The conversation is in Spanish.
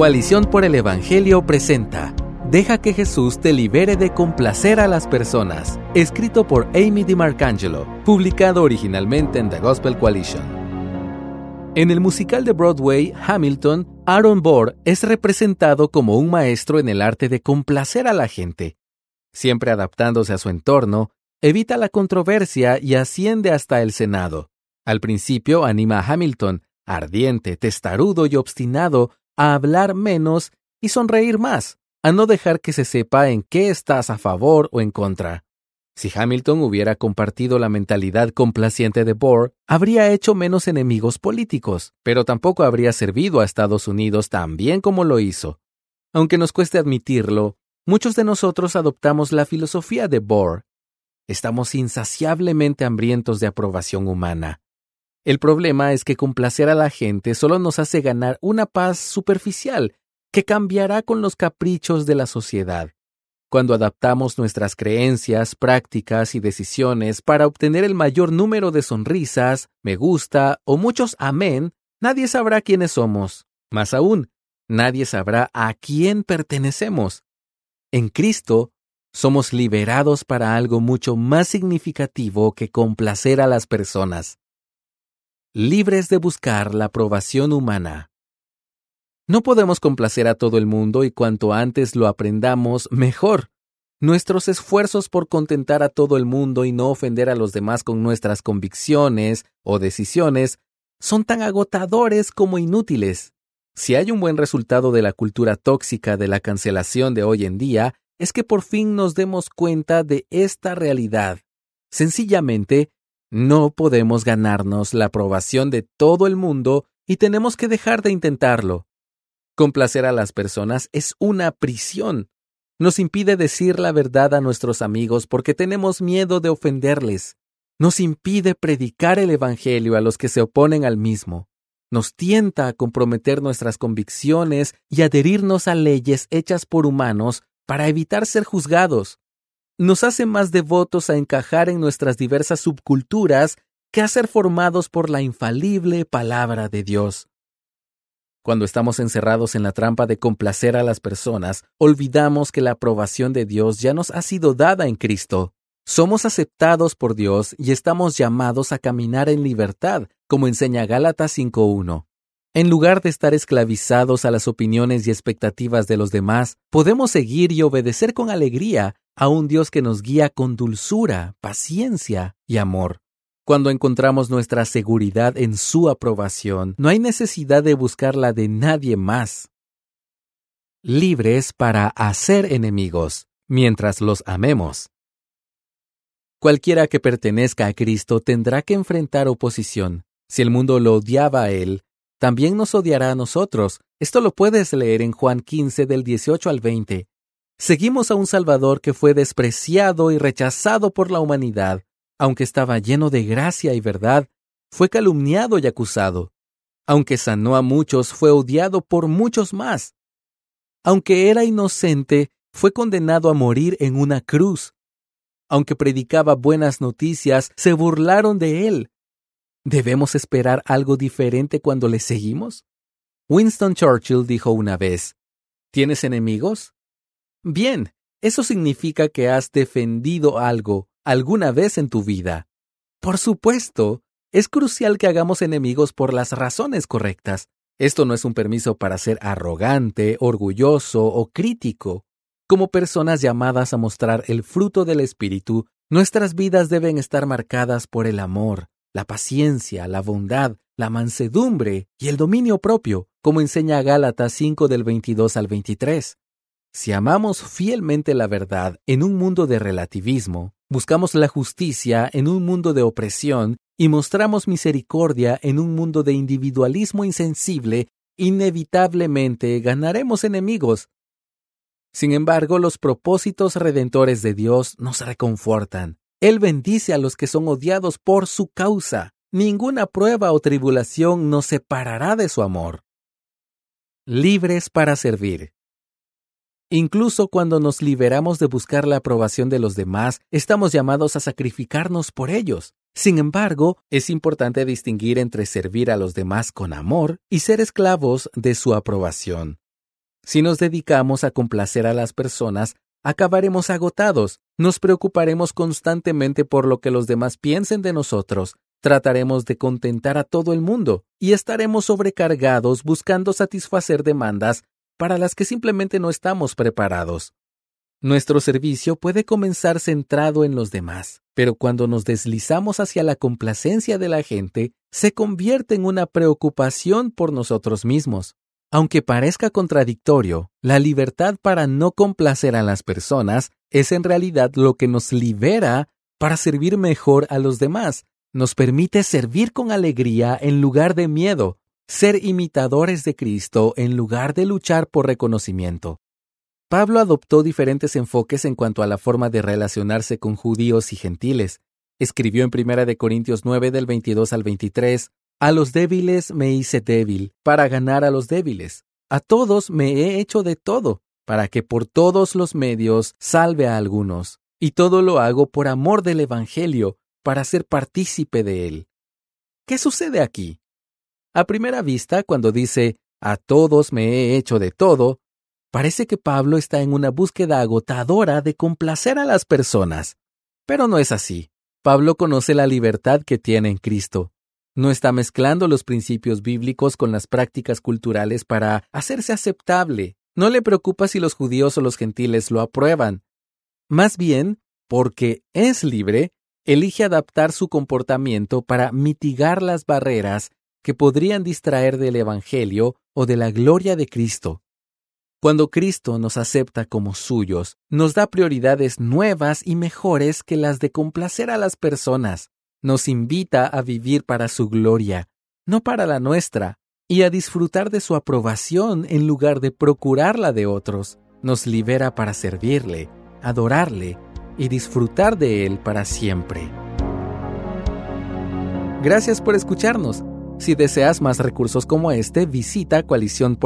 Coalición por el Evangelio presenta Deja que Jesús te libere de complacer a las personas, escrito por Amy DiMarcangelo, publicado originalmente en The Gospel Coalition. En el musical de Broadway, Hamilton, Aaron Burr es representado como un maestro en el arte de complacer a la gente. Siempre adaptándose a su entorno, evita la controversia y asciende hasta el Senado. Al principio anima a Hamilton, ardiente, testarudo y obstinado, a hablar menos y sonreír más, a no dejar que se sepa en qué estás a favor o en contra. Si Hamilton hubiera compartido la mentalidad complaciente de Bohr, habría hecho menos enemigos políticos, pero tampoco habría servido a Estados Unidos tan bien como lo hizo. Aunque nos cueste admitirlo, muchos de nosotros adoptamos la filosofía de Bohr. Estamos insaciablemente hambrientos de aprobación humana. El problema es que complacer a la gente solo nos hace ganar una paz superficial que cambiará con los caprichos de la sociedad. Cuando adaptamos nuestras creencias, prácticas y decisiones para obtener el mayor número de sonrisas, me gusta o muchos amén, nadie sabrá quiénes somos. Más aún, nadie sabrá a quién pertenecemos. En Cristo, somos liberados para algo mucho más significativo que complacer a las personas. Libres de buscar la aprobación humana. No podemos complacer a todo el mundo y cuanto antes lo aprendamos, mejor. Nuestros esfuerzos por contentar a todo el mundo y no ofender a los demás con nuestras convicciones o decisiones son tan agotadores como inútiles. Si hay un buen resultado de la cultura tóxica de la cancelación de hoy en día, es que por fin nos demos cuenta de esta realidad. Sencillamente, no podemos ganarnos la aprobación de todo el mundo y tenemos que dejar de intentarlo. Complacer a las personas es una prisión. Nos impide decir la verdad a nuestros amigos porque tenemos miedo de ofenderles. Nos impide predicar el Evangelio a los que se oponen al mismo. Nos tienta a comprometer nuestras convicciones y adherirnos a leyes hechas por humanos para evitar ser juzgados. Nos hace más devotos a encajar en nuestras diversas subculturas que a ser formados por la infalible palabra de Dios. Cuando estamos encerrados en la trampa de complacer a las personas, olvidamos que la aprobación de Dios ya nos ha sido dada en Cristo. Somos aceptados por Dios y estamos llamados a caminar en libertad, como enseña Gálatas 5.1. En lugar de estar esclavizados a las opiniones y expectativas de los demás, podemos seguir y obedecer con alegría a un Dios que nos guía con dulzura, paciencia y amor. Cuando encontramos nuestra seguridad en su aprobación, no hay necesidad de buscarla de nadie más. Libres para hacer enemigos, mientras los amemos. Cualquiera que pertenezca a Cristo tendrá que enfrentar oposición. Si el mundo lo odiaba a él, también nos odiará a nosotros. Esto lo puedes leer en Juan 15 del 18 al 20. Seguimos a un Salvador que fue despreciado y rechazado por la humanidad, aunque estaba lleno de gracia y verdad, fue calumniado y acusado. Aunque sanó a muchos, fue odiado por muchos más. Aunque era inocente, fue condenado a morir en una cruz. Aunque predicaba buenas noticias, se burlaron de él. ¿Debemos esperar algo diferente cuando le seguimos? Winston Churchill dijo una vez, ¿Tienes enemigos? Bien, eso significa que has defendido algo alguna vez en tu vida. Por supuesto, es crucial que hagamos enemigos por las razones correctas. Esto no es un permiso para ser arrogante, orgulloso o crítico. Como personas llamadas a mostrar el fruto del Espíritu, nuestras vidas deben estar marcadas por el amor, la paciencia, la bondad, la mansedumbre y el dominio propio, como enseña Gálatas 5 del 22 al 23. Si amamos fielmente la verdad en un mundo de relativismo, buscamos la justicia en un mundo de opresión y mostramos misericordia en un mundo de individualismo insensible, inevitablemente ganaremos enemigos. Sin embargo, los propósitos redentores de Dios nos reconfortan. Él bendice a los que son odiados por su causa. Ninguna prueba o tribulación nos separará de su amor. Libres para servir. Incluso cuando nos liberamos de buscar la aprobación de los demás, estamos llamados a sacrificarnos por ellos. Sin embargo, es importante distinguir entre servir a los demás con amor y ser esclavos de su aprobación. Si nos dedicamos a complacer a las personas, acabaremos agotados, nos preocuparemos constantemente por lo que los demás piensen de nosotros, trataremos de contentar a todo el mundo y estaremos sobrecargados buscando satisfacer demandas para las que simplemente no estamos preparados. Nuestro servicio puede comenzar centrado en los demás, pero cuando nos deslizamos hacia la complacencia de la gente, se convierte en una preocupación por nosotros mismos. Aunque parezca contradictorio, la libertad para no complacer a las personas es en realidad lo que nos libera para servir mejor a los demás. Nos permite servir con alegría en lugar de miedo, ser imitadores de Cristo en lugar de luchar por reconocimiento. Pablo adoptó diferentes enfoques en cuanto a la forma de relacionarse con judíos y gentiles. Escribió en 1 Corintios 9 del 22 al 23, A los débiles me hice débil, para ganar a los débiles. A todos me he hecho de todo, para que por todos los medios salve a algunos. Y todo lo hago por amor del Evangelio, para ser partícipe de él. ¿Qué sucede aquí? A primera vista, cuando dice, a todos me he hecho de todo, Parece que Pablo está en una búsqueda agotadora de complacer a las personas. Pero no es así. Pablo conoce la libertad que tiene en Cristo. No está mezclando los principios bíblicos con las prácticas culturales para hacerse aceptable. No le preocupa si los judíos o los gentiles lo aprueban. Más bien, porque es libre, elige adaptar su comportamiento para mitigar las barreras que podrían distraer del Evangelio o de la gloria de Cristo. Cuando Cristo nos acepta como suyos, nos da prioridades nuevas y mejores que las de complacer a las personas. Nos invita a vivir para su gloria, no para la nuestra, y a disfrutar de su aprobación en lugar de procurarla de otros. Nos libera para servirle, adorarle y disfrutar de él para siempre. Gracias por escucharnos. Si deseas más recursos como este, visita Coalición